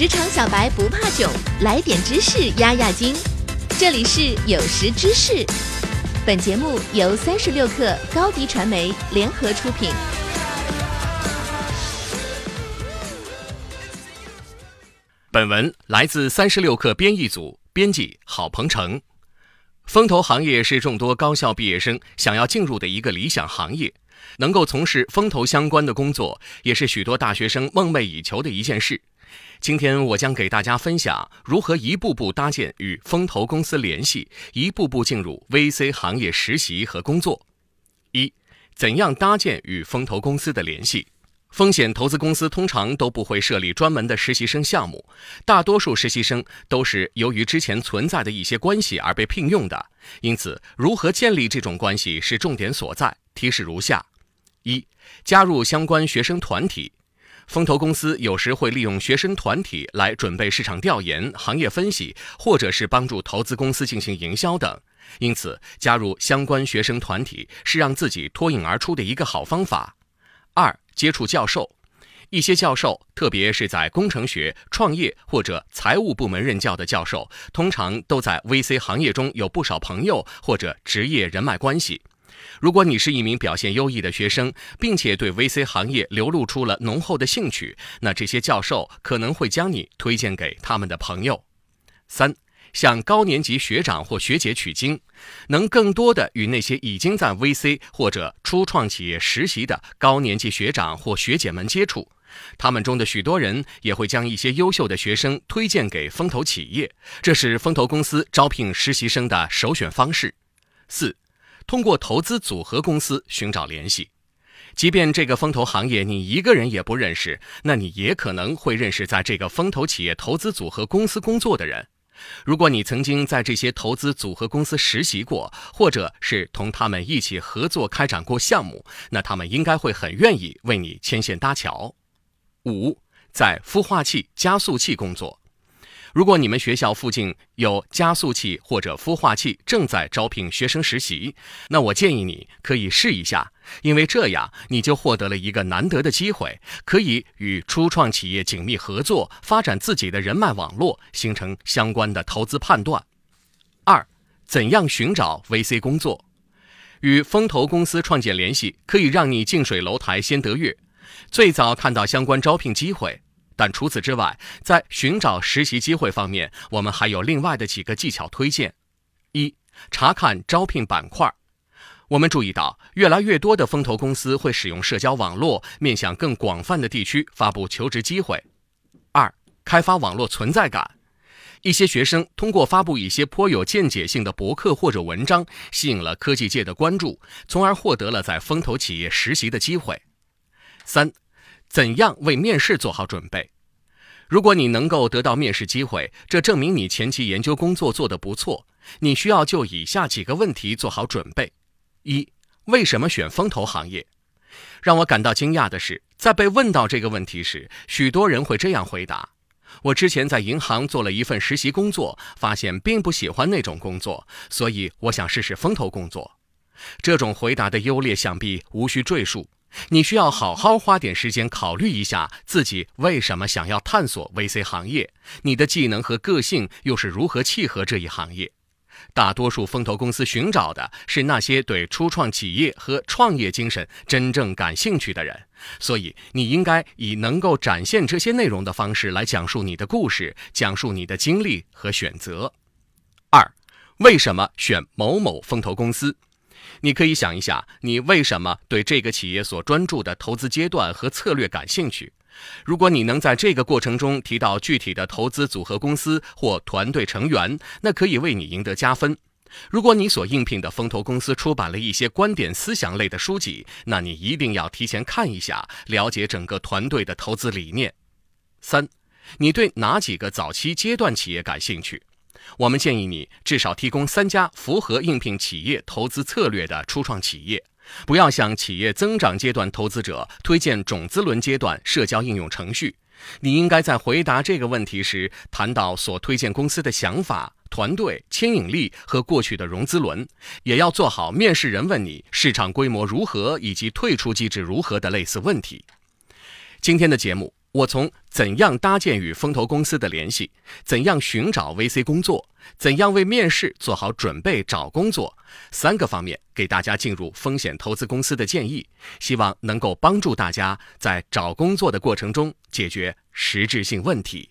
职场小白不怕囧，来点知识压压惊。这里是有识知识，本节目由三十六克高低传媒联合出品。本文来自三十六克编译组，编辑郝鹏程。风投行业是众多高校毕业生想要进入的一个理想行业，能够从事风投相关的工作，也是许多大学生梦寐以求的一件事。今天我将给大家分享如何一步步搭建与风投公司联系，一步步进入 VC 行业实习和工作。一、怎样搭建与风投公司的联系？风险投资公司通常都不会设立专门的实习生项目，大多数实习生都是由于之前存在的一些关系而被聘用的。因此，如何建立这种关系是重点所在。提示如下：一、加入相关学生团体。风投公司有时会利用学生团体来准备市场调研、行业分析，或者是帮助投资公司进行营销等。因此，加入相关学生团体是让自己脱颖而出的一个好方法。二、接触教授，一些教授，特别是在工程学、创业或者财务部门任教的教授，通常都在 VC 行业中有不少朋友或者职业人脉关系。如果你是一名表现优异的学生，并且对 VC 行业流露出了浓厚的兴趣，那这些教授可能会将你推荐给他们的朋友。三。向高年级学长或学姐取经，能更多的与那些已经在 VC 或者初创企业实习的高年级学长或学姐们接触，他们中的许多人也会将一些优秀的学生推荐给风投企业，这是风投公司招聘实习生的首选方式。四，通过投资组合公司寻找联系，即便这个风投行业你一个人也不认识，那你也可能会认识在这个风投企业投资组合公司工作的人。如果你曾经在这些投资组合公司实习过，或者是同他们一起合作开展过项目，那他们应该会很愿意为你牵线搭桥。五，在孵化器、加速器工作。如果你们学校附近有加速器或者孵化器正在招聘学生实习，那我建议你可以试一下，因为这样你就获得了一个难得的机会，可以与初创企业紧密合作，发展自己的人脉网络，形成相关的投资判断。二，怎样寻找 VC 工作？与风投公司创建联系，可以让你近水楼台先得月，最早看到相关招聘机会。但除此之外，在寻找实习机会方面，我们还有另外的几个技巧推荐：一、查看招聘板块。我们注意到，越来越多的风投公司会使用社交网络，面向更广泛的地区发布求职机会。二、开发网络存在感。一些学生通过发布一些颇有见解性的博客或者文章，吸引了科技界的关注，从而获得了在风投企业实习的机会。三。怎样为面试做好准备？如果你能够得到面试机会，这证明你前期研究工作做得不错。你需要就以下几个问题做好准备：一、为什么选风投行业？让我感到惊讶的是，在被问到这个问题时，许多人会这样回答：“我之前在银行做了一份实习工作，发现并不喜欢那种工作，所以我想试试风投工作。”这种回答的优劣想必无需赘述。你需要好好花点时间考虑一下自己为什么想要探索 VC 行业，你的技能和个性又是如何契合这一行业。大多数风投公司寻找的是那些对初创企业和创业精神真正感兴趣的人，所以你应该以能够展现这些内容的方式来讲述你的故事，讲述你的经历和选择。二，为什么选某某风投公司？你可以想一下，你为什么对这个企业所专注的投资阶段和策略感兴趣？如果你能在这个过程中提到具体的投资组合公司或团队成员，那可以为你赢得加分。如果你所应聘的风投公司出版了一些观点思想类的书籍，那你一定要提前看一下，了解整个团队的投资理念。三，你对哪几个早期阶段企业感兴趣？我们建议你至少提供三家符合应聘企业投资策略的初创企业，不要向企业增长阶段投资者推荐种子轮阶段社交应用程序。你应该在回答这个问题时谈到所推荐公司的想法、团队牵引力和过去的融资轮，也要做好面试人问你市场规模如何以及退出机制如何的类似问题。今天的节目。我从怎样搭建与风投公司的联系，怎样寻找 VC 工作，怎样为面试做好准备找工作三个方面，给大家进入风险投资公司的建议，希望能够帮助大家在找工作的过程中解决实质性问题。